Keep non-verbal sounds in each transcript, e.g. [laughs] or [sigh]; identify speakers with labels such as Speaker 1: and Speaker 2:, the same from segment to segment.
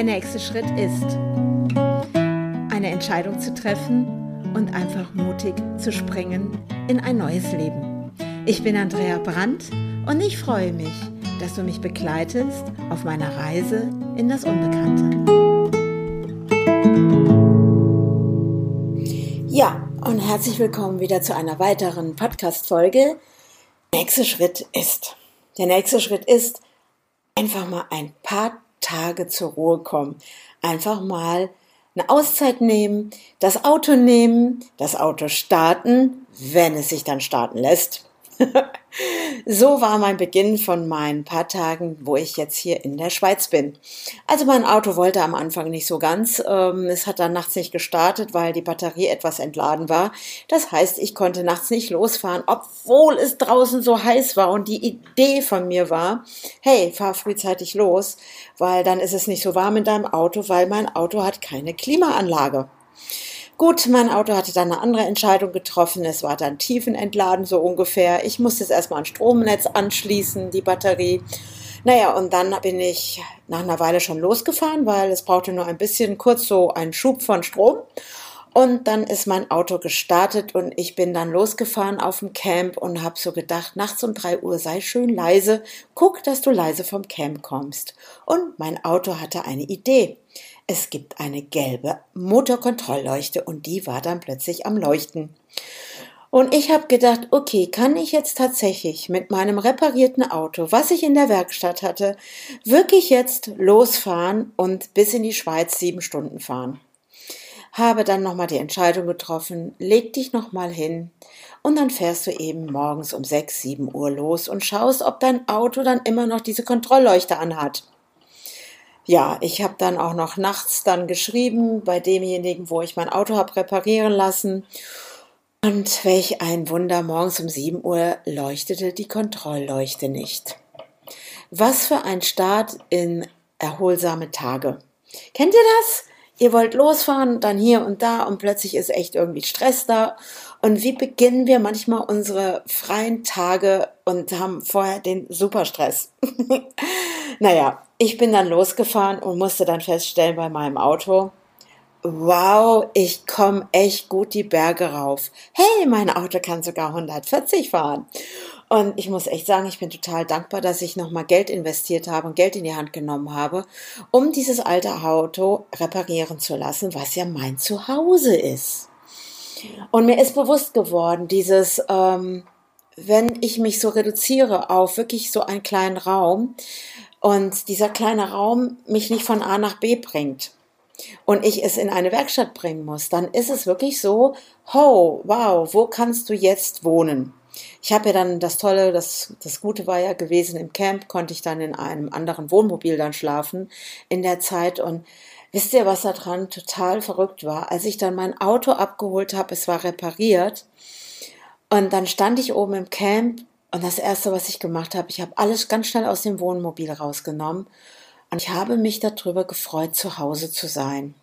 Speaker 1: Der nächste Schritt ist, eine Entscheidung zu treffen und einfach mutig zu springen in ein neues Leben. Ich bin Andrea Brandt und ich freue mich, dass du mich begleitest auf meiner Reise in das Unbekannte. Ja, und herzlich willkommen wieder zu einer weiteren Podcast-Folge. Der nächste Schritt ist, der nächste Schritt ist, einfach mal ein paar Tage zur Ruhe kommen. Einfach mal eine Auszeit nehmen, das Auto nehmen, das Auto starten, wenn es sich dann starten lässt. [laughs] so war mein Beginn von meinen paar Tagen, wo ich jetzt hier in der Schweiz bin. Also mein Auto wollte am Anfang nicht so ganz. Ähm, es hat dann nachts nicht gestartet, weil die Batterie etwas entladen war. Das heißt, ich konnte nachts nicht losfahren, obwohl es draußen so heiß war und die Idee von mir war, hey, fahr frühzeitig los, weil dann ist es nicht so warm in deinem Auto, weil mein Auto hat keine Klimaanlage. Gut, mein Auto hatte dann eine andere Entscheidung getroffen. Es war dann tiefenentladen so ungefähr. Ich musste es erstmal an Stromnetz anschließen, die Batterie. Naja, und dann bin ich nach einer Weile schon losgefahren, weil es brauchte nur ein bisschen kurz so einen Schub von Strom. Und dann ist mein Auto gestartet und ich bin dann losgefahren auf dem Camp und habe so gedacht, nachts um drei Uhr sei schön leise, guck, dass du leise vom Camp kommst. Und mein Auto hatte eine Idee es gibt eine gelbe Motorkontrollleuchte und die war dann plötzlich am Leuchten. Und ich habe gedacht, okay, kann ich jetzt tatsächlich mit meinem reparierten Auto, was ich in der Werkstatt hatte, wirklich jetzt losfahren und bis in die Schweiz sieben Stunden fahren? Habe dann nochmal die Entscheidung getroffen, leg dich nochmal hin und dann fährst du eben morgens um sechs, sieben Uhr los und schaust, ob dein Auto dann immer noch diese Kontrollleuchte anhat ja, ich habe dann auch noch nachts dann geschrieben bei demjenigen, wo ich mein Auto habe reparieren lassen. Und welch ein Wunder, morgens um 7 Uhr leuchtete die Kontrollleuchte nicht. Was für ein Start in erholsame Tage. Kennt ihr das? Ihr wollt losfahren, dann hier und da und plötzlich ist echt irgendwie Stress da. Und wie beginnen wir manchmal unsere freien Tage und haben vorher den Superstress? [laughs] naja, ich bin dann losgefahren und musste dann feststellen bei meinem Auto, wow, ich komme echt gut die Berge rauf. Hey, mein Auto kann sogar 140 fahren. Und ich muss echt sagen, ich bin total dankbar, dass ich nochmal Geld investiert habe und Geld in die Hand genommen habe, um dieses alte Auto reparieren zu lassen, was ja mein Zuhause ist. Und mir ist bewusst geworden, dieses, ähm, wenn ich mich so reduziere auf wirklich so einen kleinen Raum, und dieser kleine Raum mich nicht von A nach B bringt und ich es in eine Werkstatt bringen muss, dann ist es wirklich so, ho, wow, wo kannst du jetzt wohnen? Ich habe ja dann das Tolle, das, das Gute war ja gewesen, im Camp konnte ich dann in einem anderen Wohnmobil dann schlafen in der Zeit und wisst ihr, was da dran total verrückt war? Als ich dann mein Auto abgeholt habe, es war repariert und dann stand ich oben im Camp und das Erste, was ich gemacht habe, ich habe alles ganz schnell aus dem Wohnmobil rausgenommen und ich habe mich darüber gefreut, zu Hause zu sein.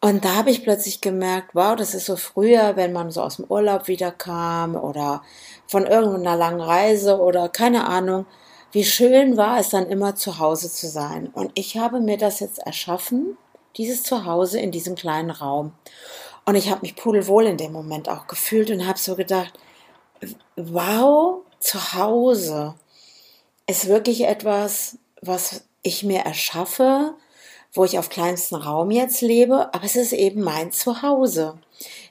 Speaker 1: Und da habe ich plötzlich gemerkt, wow, das ist so früher, wenn man so aus dem Urlaub wiederkam oder von irgendeiner langen Reise oder keine Ahnung, wie schön war es dann immer zu Hause zu sein. Und ich habe mir das jetzt erschaffen, dieses Zuhause in diesem kleinen Raum. Und ich habe mich pudelwohl in dem Moment auch gefühlt und habe so gedacht, wow, zu Hause ist wirklich etwas, was ich mir erschaffe, wo ich auf kleinstem Raum jetzt lebe, aber es ist eben mein Zuhause.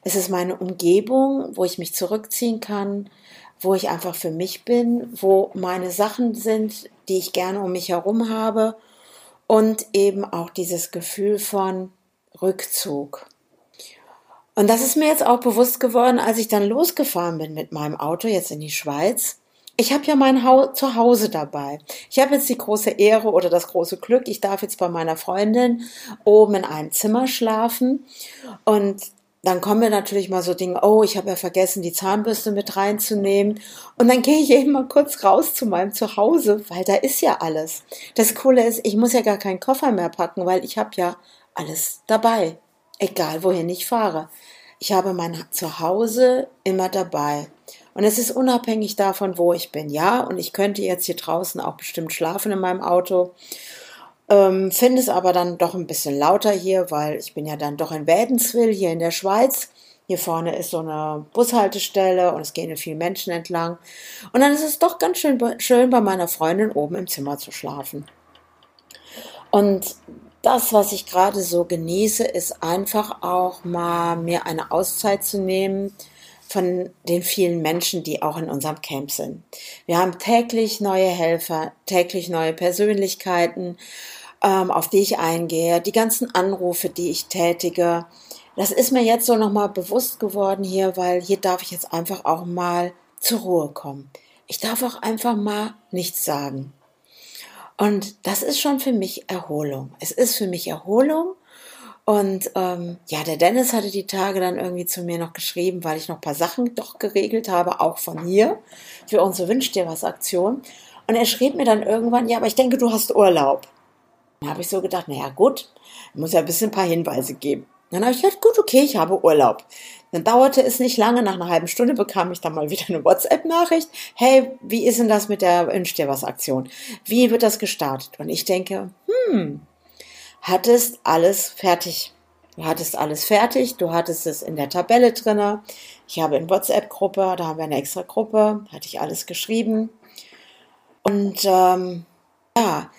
Speaker 1: Es ist meine Umgebung, wo ich mich zurückziehen kann, wo ich einfach für mich bin, wo meine Sachen sind, die ich gerne um mich herum habe und eben auch dieses Gefühl von Rückzug. Und das ist mir jetzt auch bewusst geworden, als ich dann losgefahren bin mit meinem Auto jetzt in die Schweiz. Ich habe ja mein ha Zuhause dabei. Ich habe jetzt die große Ehre oder das große Glück, ich darf jetzt bei meiner Freundin oben in einem Zimmer schlafen. Und dann kommen mir natürlich mal so Dinge, oh, ich habe ja vergessen, die Zahnbürste mit reinzunehmen. Und dann [laughs] gehe ich eben mal kurz raus zu meinem Zuhause, weil da ist ja alles. Das Coole ist, ich muss ja gar keinen Koffer mehr packen, weil ich habe ja alles dabei egal wohin ich fahre. Ich habe mein Zuhause immer dabei. Und es ist unabhängig davon, wo ich bin. Ja, und ich könnte jetzt hier draußen auch bestimmt schlafen in meinem Auto. Ähm, Finde es aber dann doch ein bisschen lauter hier, weil ich bin ja dann doch in Wädenswil, hier in der Schweiz. Hier vorne ist so eine Bushaltestelle und es gehen viele Menschen entlang. Und dann ist es doch ganz schön, schön bei meiner Freundin oben im Zimmer zu schlafen. Und das, was ich gerade so genieße, ist einfach auch mal mir eine Auszeit zu nehmen von den vielen Menschen, die auch in unserem Camp sind. Wir haben täglich neue Helfer, täglich neue Persönlichkeiten, ähm, auf die ich eingehe, die ganzen Anrufe, die ich tätige. Das ist mir jetzt so nochmal bewusst geworden hier, weil hier darf ich jetzt einfach auch mal zur Ruhe kommen. Ich darf auch einfach mal nichts sagen. Und das ist schon für mich Erholung. Es ist für mich Erholung. Und ähm, ja, der Dennis hatte die Tage dann irgendwie zu mir noch geschrieben, weil ich noch ein paar Sachen doch geregelt habe, auch von hier, für unsere Wünsch dir was Aktion. Und er schrieb mir dann irgendwann, ja, aber ich denke, du hast Urlaub. Habe ich so gedacht, naja gut, muss ja ein bisschen ein paar Hinweise geben. Dann habe ich gedacht, gut, okay, ich habe Urlaub. Dann dauerte es nicht lange, nach einer halben Stunde bekam ich dann mal wieder eine WhatsApp-Nachricht. Hey, wie ist denn das mit der Wünsch dir was Aktion? Wie wird das gestartet? Und ich denke, hm, hattest alles fertig. Du hattest alles fertig, du hattest es in der Tabelle drinne. Ich habe in WhatsApp-Gruppe, da haben wir eine extra Gruppe, hatte ich alles geschrieben. Und ähm, ja,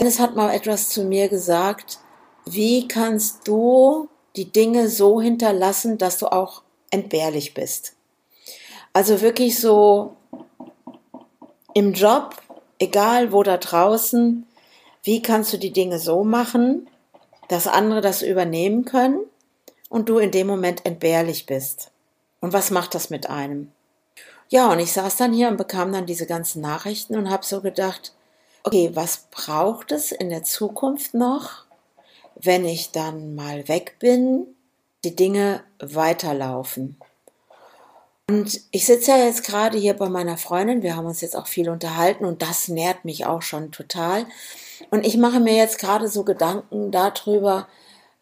Speaker 1: Dennis hat mal etwas zu mir gesagt, wie kannst du die Dinge so hinterlassen, dass du auch entbehrlich bist. Also wirklich so im Job, egal wo da draußen, wie kannst du die Dinge so machen, dass andere das übernehmen können und du in dem Moment entbehrlich bist. Und was macht das mit einem? Ja, und ich saß dann hier und bekam dann diese ganzen Nachrichten und habe so gedacht, okay, was braucht es in der Zukunft noch, wenn ich dann mal weg bin, die Dinge weiterlaufen. Und ich sitze ja jetzt gerade hier bei meiner Freundin, wir haben uns jetzt auch viel unterhalten und das nährt mich auch schon total. Und ich mache mir jetzt gerade so Gedanken darüber,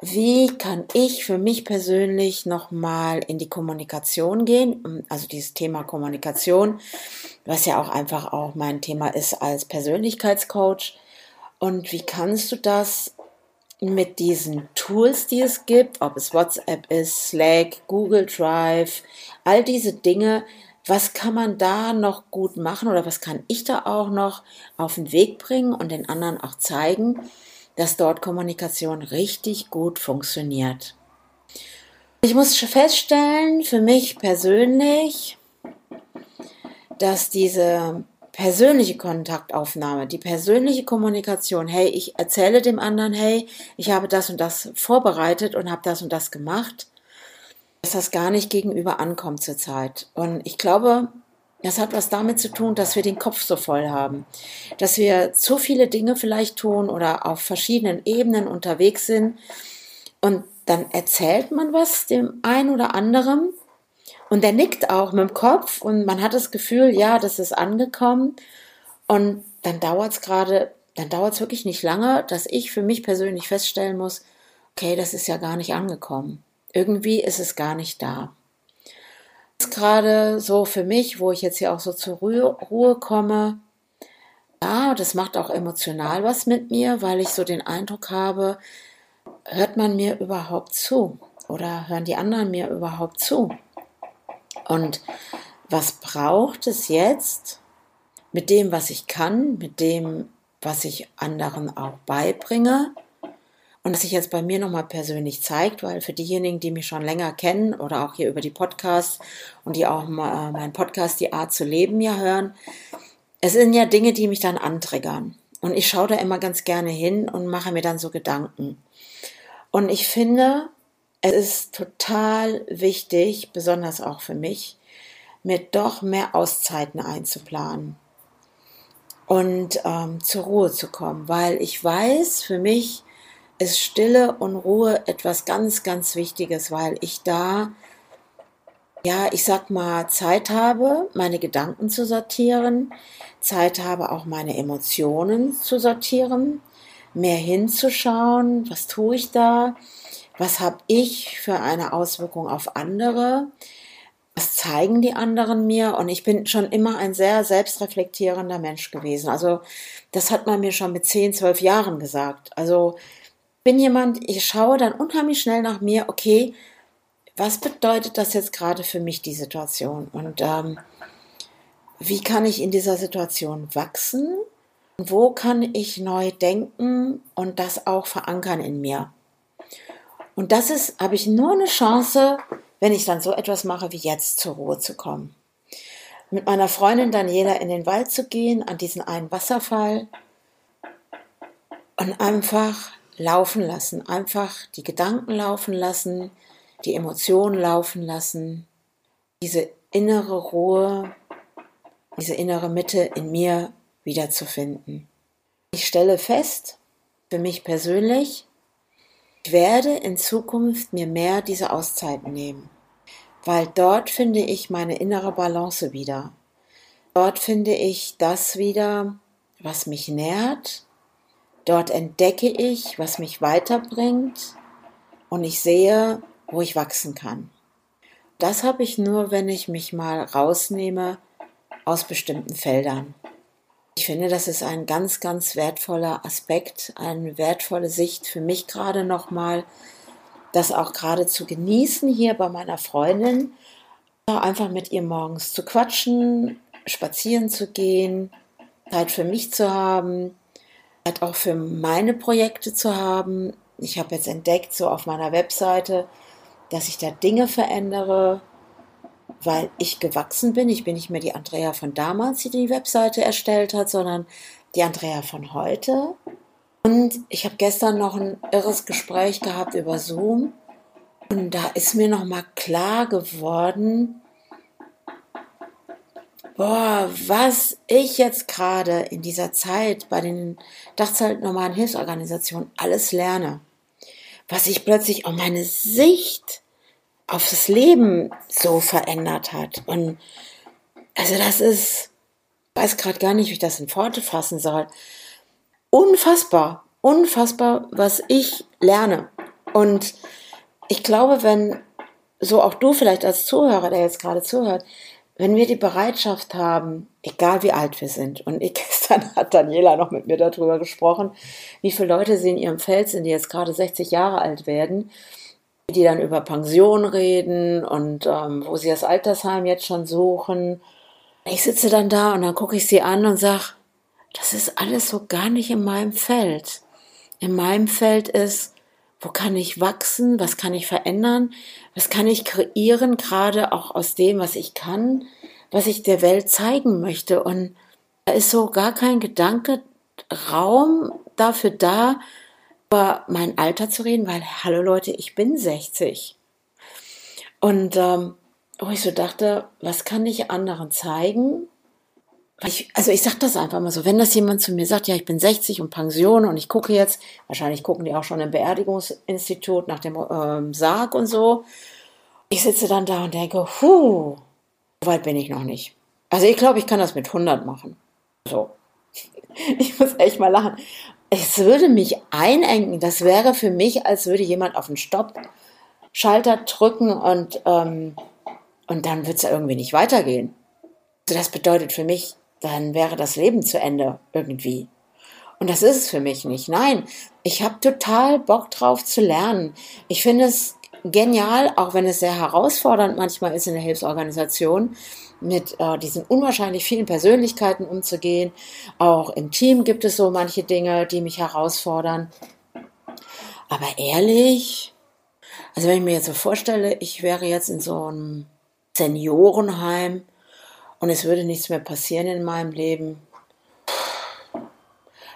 Speaker 1: wie kann ich für mich persönlich nochmal in die Kommunikation gehen? Also dieses Thema Kommunikation, was ja auch einfach auch mein Thema ist als Persönlichkeitscoach. Und wie kannst du das mit diesen Tools, die es gibt, ob es WhatsApp ist, Slack, Google Drive, all diese Dinge, was kann man da noch gut machen oder was kann ich da auch noch auf den Weg bringen und den anderen auch zeigen, dass dort Kommunikation richtig gut funktioniert. Ich muss feststellen, für mich persönlich, dass diese persönliche Kontaktaufnahme, die persönliche Kommunikation, hey, ich erzähle dem anderen, hey, ich habe das und das vorbereitet und habe das und das gemacht, dass das gar nicht gegenüber ankommt zurzeit. Und ich glaube, das hat was damit zu tun, dass wir den Kopf so voll haben, dass wir zu viele Dinge vielleicht tun oder auf verschiedenen Ebenen unterwegs sind und dann erzählt man was dem einen oder anderen und der nickt auch mit dem Kopf und man hat das Gefühl, ja, das ist angekommen. Und dann dauert es gerade, dann dauert es wirklich nicht lange, dass ich für mich persönlich feststellen muss, okay, das ist ja gar nicht angekommen. Irgendwie ist es gar nicht da. Ist gerade so für mich, wo ich jetzt hier auch so zur Ruhe komme. Ja, das macht auch emotional was mit mir, weil ich so den Eindruck habe, hört man mir überhaupt zu? Oder hören die anderen mir überhaupt zu? Und was braucht es jetzt mit dem, was ich kann, mit dem, was ich anderen auch beibringe? Und das sich jetzt bei mir nochmal persönlich zeigt, weil für diejenigen, die mich schon länger kennen oder auch hier über die Podcasts und die auch äh, meinen Podcast Die Art zu leben ja hören, es sind ja Dinge, die mich dann antriggern. Und ich schaue da immer ganz gerne hin und mache mir dann so Gedanken. Und ich finde, es ist total wichtig, besonders auch für mich, mir doch mehr Auszeiten einzuplanen und ähm, zur Ruhe zu kommen, weil ich weiß, für mich ist Stille und Ruhe etwas ganz, ganz Wichtiges, weil ich da, ja, ich sag mal, Zeit habe, meine Gedanken zu sortieren, Zeit habe, auch meine Emotionen zu sortieren, mehr hinzuschauen, was tue ich da, was habe ich für eine Auswirkung auf andere? Was zeigen die anderen mir und ich bin schon immer ein sehr selbstreflektierender Mensch gewesen. Also das hat man mir schon mit 10, 12 Jahren gesagt. Also bin jemand, ich schaue dann unheimlich schnell nach mir, okay, was bedeutet das jetzt gerade für mich, die Situation? Und ähm, wie kann ich in dieser Situation wachsen? Wo kann ich neu denken und das auch verankern in mir? Und das ist, habe ich nur eine Chance, wenn ich dann so etwas mache wie jetzt zur Ruhe zu kommen. Mit meiner Freundin Daniela in den Wald zu gehen, an diesen einen Wasserfall und einfach laufen lassen, einfach die Gedanken laufen lassen, die Emotionen laufen lassen, diese innere Ruhe, diese innere Mitte in mir wiederzufinden. Ich stelle fest, für mich persönlich, ich werde in Zukunft mir mehr diese Auszeiten nehmen, weil dort finde ich meine innere Balance wieder. Dort finde ich das wieder, was mich nährt. Dort entdecke ich, was mich weiterbringt und ich sehe, wo ich wachsen kann. Das habe ich nur, wenn ich mich mal rausnehme aus bestimmten Feldern. Ich finde, das ist ein ganz, ganz wertvoller Aspekt, eine wertvolle Sicht für mich gerade nochmal, das auch gerade zu genießen hier bei meiner Freundin, einfach mit ihr morgens zu quatschen, spazieren zu gehen, Zeit für mich zu haben, Zeit auch für meine Projekte zu haben. Ich habe jetzt entdeckt, so auf meiner Webseite, dass ich da Dinge verändere, weil ich gewachsen bin. Ich bin nicht mehr die Andrea von damals, die die Webseite erstellt hat, sondern die Andrea von heute. Und ich habe gestern noch ein irres Gespräch gehabt über Zoom. Und da ist mir nochmal klar geworden, boah, was ich jetzt gerade in dieser Zeit bei den Dachzeit normalen Hilfsorganisationen alles lerne was sich plötzlich auch meine Sicht auf das Leben so verändert hat. Und also das ist, ich weiß gerade gar nicht, wie ich das in Worte fassen soll. Unfassbar, unfassbar, was ich lerne. Und ich glaube, wenn so auch du vielleicht als Zuhörer, der jetzt gerade zuhört, wenn wir die Bereitschaft haben, egal wie alt wir sind, und [laughs] gestern hat Daniela noch mit mir darüber gesprochen, wie viele Leute sie in ihrem Feld sind, die jetzt gerade 60 Jahre alt werden, die dann über Pension reden und ähm, wo sie das Altersheim jetzt schon suchen. Ich sitze dann da und dann gucke ich sie an und sage, das ist alles so gar nicht in meinem Feld. In meinem Feld ist, wo kann ich wachsen, was kann ich verändern, was kann ich kreieren, gerade auch aus dem, was ich kann, was ich der Welt zeigen möchte. Und da ist so gar kein Gedanke, Raum dafür da, über mein Alter zu reden, weil, hallo Leute, ich bin 60. Und ähm, wo ich so dachte, was kann ich anderen zeigen, ich, also ich sage das einfach mal so, wenn das jemand zu mir sagt, ja, ich bin 60 und Pension und ich gucke jetzt, wahrscheinlich gucken die auch schon im Beerdigungsinstitut nach dem ähm, Sarg und so. Ich sitze dann da und denke, huh, so weit bin ich noch nicht. Also ich glaube, ich kann das mit 100 machen. So. [laughs] Ich muss echt mal lachen. Es würde mich einengen. Das wäre für mich, als würde jemand auf den Stopp-Schalter drücken und, ähm, und dann wird es irgendwie nicht weitergehen. Also das bedeutet für mich, dann wäre das Leben zu Ende irgendwie. Und das ist es für mich nicht. Nein, ich habe total Bock drauf zu lernen. Ich finde es genial, auch wenn es sehr herausfordernd manchmal ist in der Hilfsorganisation, mit äh, diesen unwahrscheinlich vielen Persönlichkeiten umzugehen. Auch im Team gibt es so manche Dinge, die mich herausfordern. Aber ehrlich, also wenn ich mir jetzt so vorstelle, ich wäre jetzt in so einem Seniorenheim, und es würde nichts mehr passieren in meinem Leben,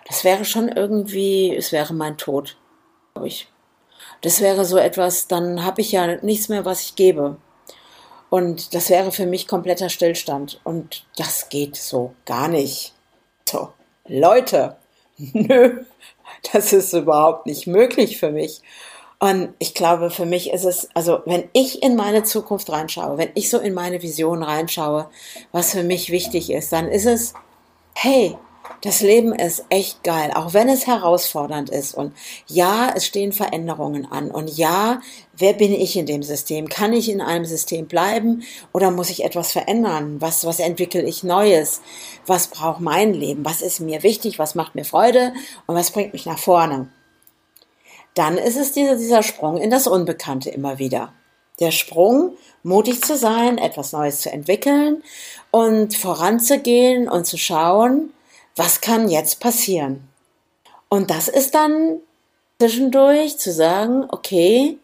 Speaker 1: das wäre schon irgendwie, es wäre mein Tod, glaube ich. Das wäre so etwas, dann habe ich ja nichts mehr, was ich gebe. Und das wäre für mich kompletter Stillstand. Und das geht so gar nicht. So, Leute, [laughs] nö, das ist überhaupt nicht möglich für mich. Und ich glaube, für mich ist es, also wenn ich in meine Zukunft reinschaue, wenn ich so in meine Vision reinschaue, was für mich wichtig ist, dann ist es, hey, das Leben ist echt geil, auch wenn es herausfordernd ist. Und ja, es stehen Veränderungen an. Und ja, wer bin ich in dem System? Kann ich in einem System bleiben oder muss ich etwas verändern? Was, was entwickle ich Neues? Was braucht mein Leben? Was ist mir wichtig? Was macht mir Freude? Und was bringt mich nach vorne? Dann ist es dieser, dieser Sprung in das Unbekannte immer wieder. Der Sprung, mutig zu sein, etwas Neues zu entwickeln und voranzugehen und zu schauen, was kann jetzt passieren? Und das ist dann zwischendurch zu sagen, okay,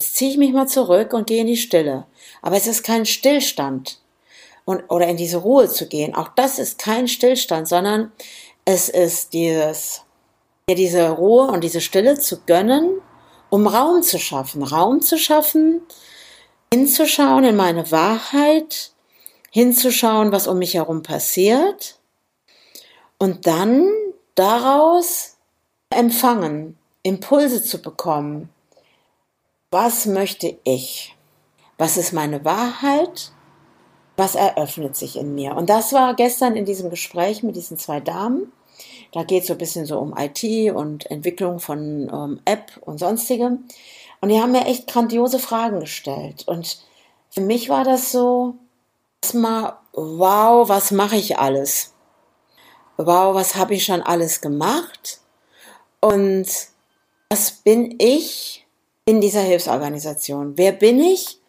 Speaker 1: jetzt ziehe ich mich mal zurück und gehe in die Stille. Aber es ist kein Stillstand. Und, oder in diese Ruhe zu gehen. Auch das ist kein Stillstand, sondern es ist dieses, mir diese Ruhe und diese Stille zu gönnen, um Raum zu schaffen. Raum zu schaffen, hinzuschauen in meine Wahrheit, hinzuschauen, was um mich herum passiert und dann daraus empfangen, Impulse zu bekommen. Was möchte ich? Was ist meine Wahrheit? Was eröffnet sich in mir? Und das war gestern in diesem Gespräch mit diesen zwei Damen. Da geht es so ein bisschen so um IT und Entwicklung von ähm, App und sonstigem. Und die haben mir echt grandiose Fragen gestellt. Und für mich war das so, erstmal, wow, was mache ich alles? wow, was habe ich schon alles gemacht und was bin ich in dieser Hilfsorganisation? Wer bin ich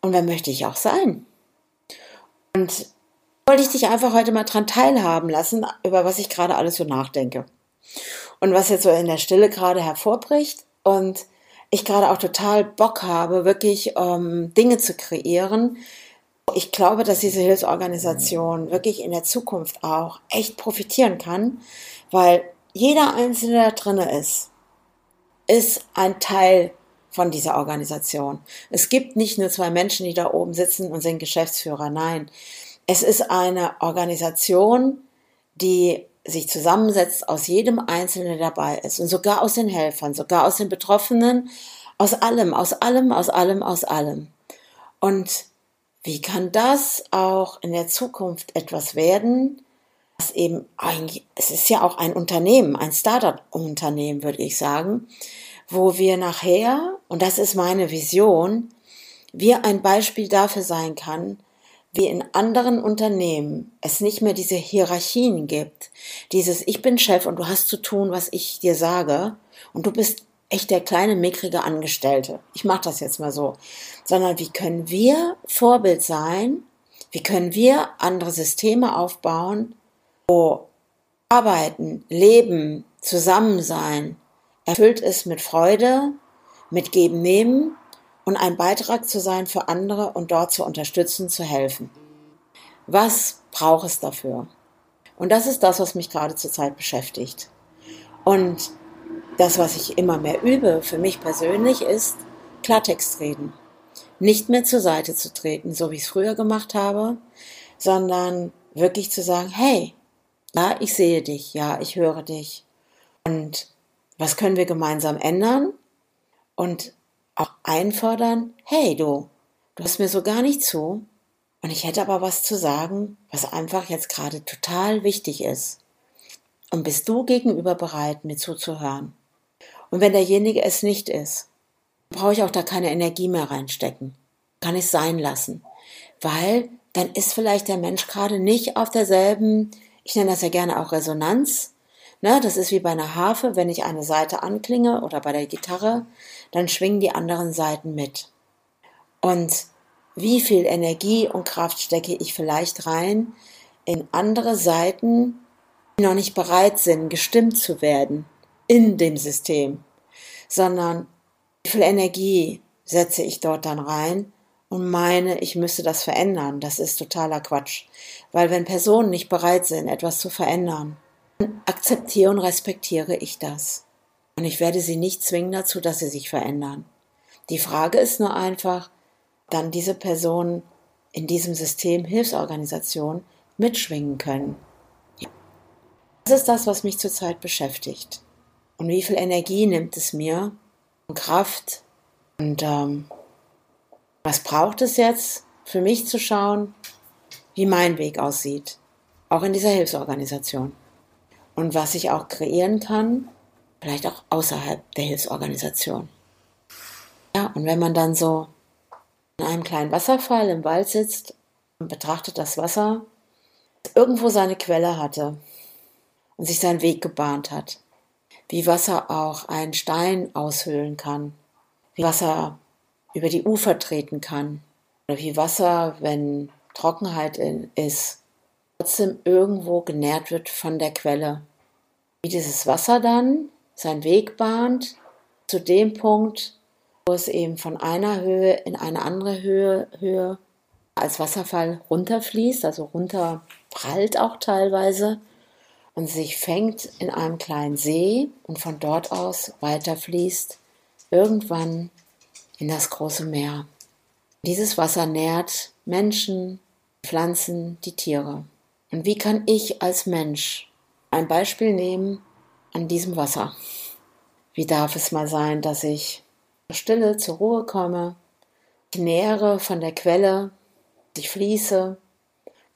Speaker 1: und wer möchte ich auch sein? Und wollte ich dich einfach heute mal dran teilhaben lassen, über was ich gerade alles so nachdenke. Und was jetzt so in der Stille gerade hervorbricht und ich gerade auch total Bock habe, wirklich ähm, Dinge zu kreieren, ich glaube, dass diese Hilfsorganisation wirklich in der Zukunft auch echt profitieren kann, weil jeder Einzelne, der drin ist, ist ein Teil von dieser Organisation. Es gibt nicht nur zwei Menschen, die da oben sitzen und sind Geschäftsführer. Nein, es ist eine Organisation, die sich zusammensetzt aus jedem Einzelnen, dabei ist und sogar aus den Helfern, sogar aus den Betroffenen, aus allem, aus allem, aus allem, aus allem. Und wie kann das auch in der Zukunft etwas werden, was eben eigentlich, es ist ja auch ein Unternehmen, ein Startup-Unternehmen, würde ich sagen, wo wir nachher, und das ist meine Vision, wir ein Beispiel dafür sein kann, wie in anderen Unternehmen es nicht mehr diese Hierarchien gibt, dieses Ich bin Chef und du hast zu tun, was ich dir sage, und du bist echt der kleine, mickrige Angestellte. Ich mache das jetzt mal so. Sondern wie können wir Vorbild sein? Wie können wir andere Systeme aufbauen, wo Arbeiten, Leben, Zusammensein erfüllt ist mit Freude, mit Geben, Nehmen und ein Beitrag zu sein für andere und dort zu unterstützen, zu helfen. Was braucht es dafür? Und das ist das, was mich gerade zurzeit beschäftigt. Und das, was ich immer mehr übe, für mich persönlich, ist Klartext reden. Nicht mehr zur Seite zu treten, so wie ich es früher gemacht habe, sondern wirklich zu sagen, hey, ja, ich sehe dich, ja, ich höre dich. Und was können wir gemeinsam ändern? Und auch einfordern, hey du, du hast mir so gar nicht zu. Und ich hätte aber was zu sagen, was einfach jetzt gerade total wichtig ist. Und bist du gegenüber bereit, mir zuzuhören? Und wenn derjenige es nicht ist, brauche ich auch da keine Energie mehr reinstecken. Kann ich sein lassen. Weil dann ist vielleicht der Mensch gerade nicht auf derselben, ich nenne das ja gerne auch Resonanz. Ne, das ist wie bei einer Harfe, wenn ich eine Seite anklinge oder bei der Gitarre, dann schwingen die anderen Seiten mit. Und wie viel Energie und Kraft stecke ich vielleicht rein in andere Seiten, die noch nicht bereit sind, gestimmt zu werden in dem System, sondern wie viel Energie setze ich dort dann rein und meine, ich müsste das verändern. Das ist totaler Quatsch. Weil wenn Personen nicht bereit sind, etwas zu verändern, akzeptiere und respektiere ich das. Und ich werde sie nicht zwingen dazu, dass sie sich verändern. Die Frage ist nur einfach, dann diese Personen in diesem System Hilfsorganisation mitschwingen können. Das ist das, was mich zurzeit beschäftigt. Und wie viel Energie nimmt es mir und Kraft? Und ähm, was braucht es jetzt für mich zu schauen, wie mein Weg aussieht? Auch in dieser Hilfsorganisation. Und was ich auch kreieren kann, vielleicht auch außerhalb der Hilfsorganisation. Ja, und wenn man dann so in einem kleinen Wasserfall im Wald sitzt und betrachtet das Wasser, das irgendwo seine Quelle hatte und sich seinen Weg gebahnt hat, wie Wasser auch einen Stein aushöhlen kann, wie Wasser über die Ufer treten kann oder wie Wasser, wenn Trockenheit ist, trotzdem irgendwo genährt wird von der Quelle. Wie dieses Wasser dann seinen Weg bahnt zu dem Punkt, wo es eben von einer Höhe in eine andere Höhe, Höhe als Wasserfall runterfließt, also runterprallt auch teilweise und sich fängt in einem kleinen See und von dort aus weiterfließt, irgendwann in das große Meer. Dieses Wasser nährt Menschen, Pflanzen, die Tiere. Und wie kann ich als Mensch ein Beispiel nehmen an diesem Wasser? Wie darf es mal sein, dass ich zur Stille zur Ruhe komme, ich nähere von der Quelle, ich fließe,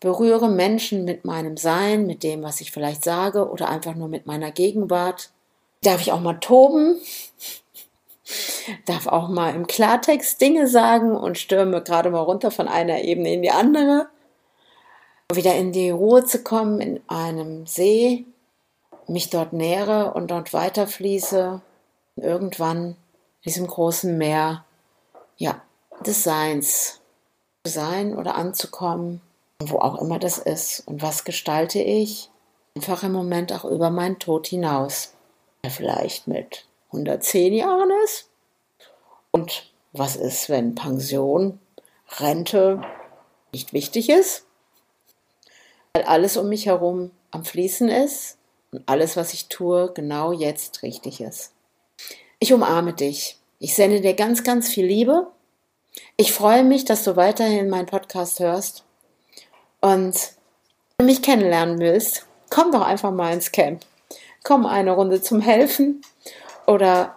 Speaker 1: berühre Menschen mit meinem Sein, mit dem, was ich vielleicht sage oder einfach nur mit meiner Gegenwart. Darf ich auch mal toben? Darf auch mal im Klartext Dinge sagen und stürme gerade mal runter von einer Ebene in die andere. Wieder in die Ruhe zu kommen in einem See, mich dort nähere und dort weiterfließe. Irgendwann diesem großen Meer, ja, des Seins zu sein oder anzukommen wo auch immer das ist. Und was gestalte ich? Einfach im Moment auch über meinen Tod hinaus. Der vielleicht mit 110 Jahren ist. Und was ist, wenn Pension, Rente nicht wichtig ist? Weil alles um mich herum am Fließen ist und alles, was ich tue, genau jetzt richtig ist. Ich umarme dich. Ich sende dir ganz, ganz viel Liebe. Ich freue mich, dass du weiterhin meinen Podcast hörst. Und wenn du mich kennenlernen willst, komm doch einfach mal ins Camp. Komm eine Runde zum Helfen oder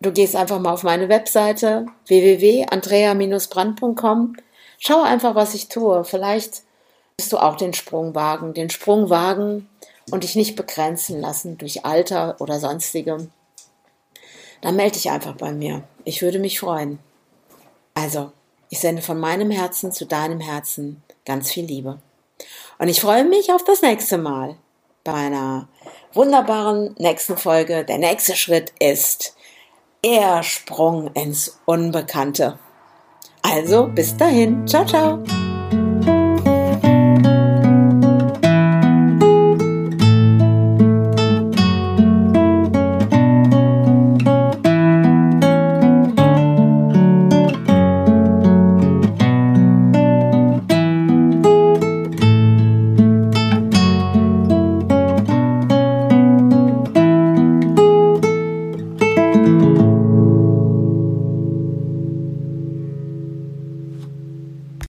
Speaker 1: du gehst einfach mal auf meine Webseite www.andrea-brand.com. Schau einfach, was ich tue. Vielleicht wirst du auch den Sprung wagen, den Sprung wagen und dich nicht begrenzen lassen durch Alter oder sonstigem. Dann melde dich einfach bei mir. Ich würde mich freuen. Also, ich sende von meinem Herzen zu deinem Herzen ganz viel Liebe. Und ich freue mich auf das nächste Mal bei einer wunderbaren nächsten Folge. Der nächste Schritt ist der Sprung ins Unbekannte. Also bis dahin. Ciao, ciao.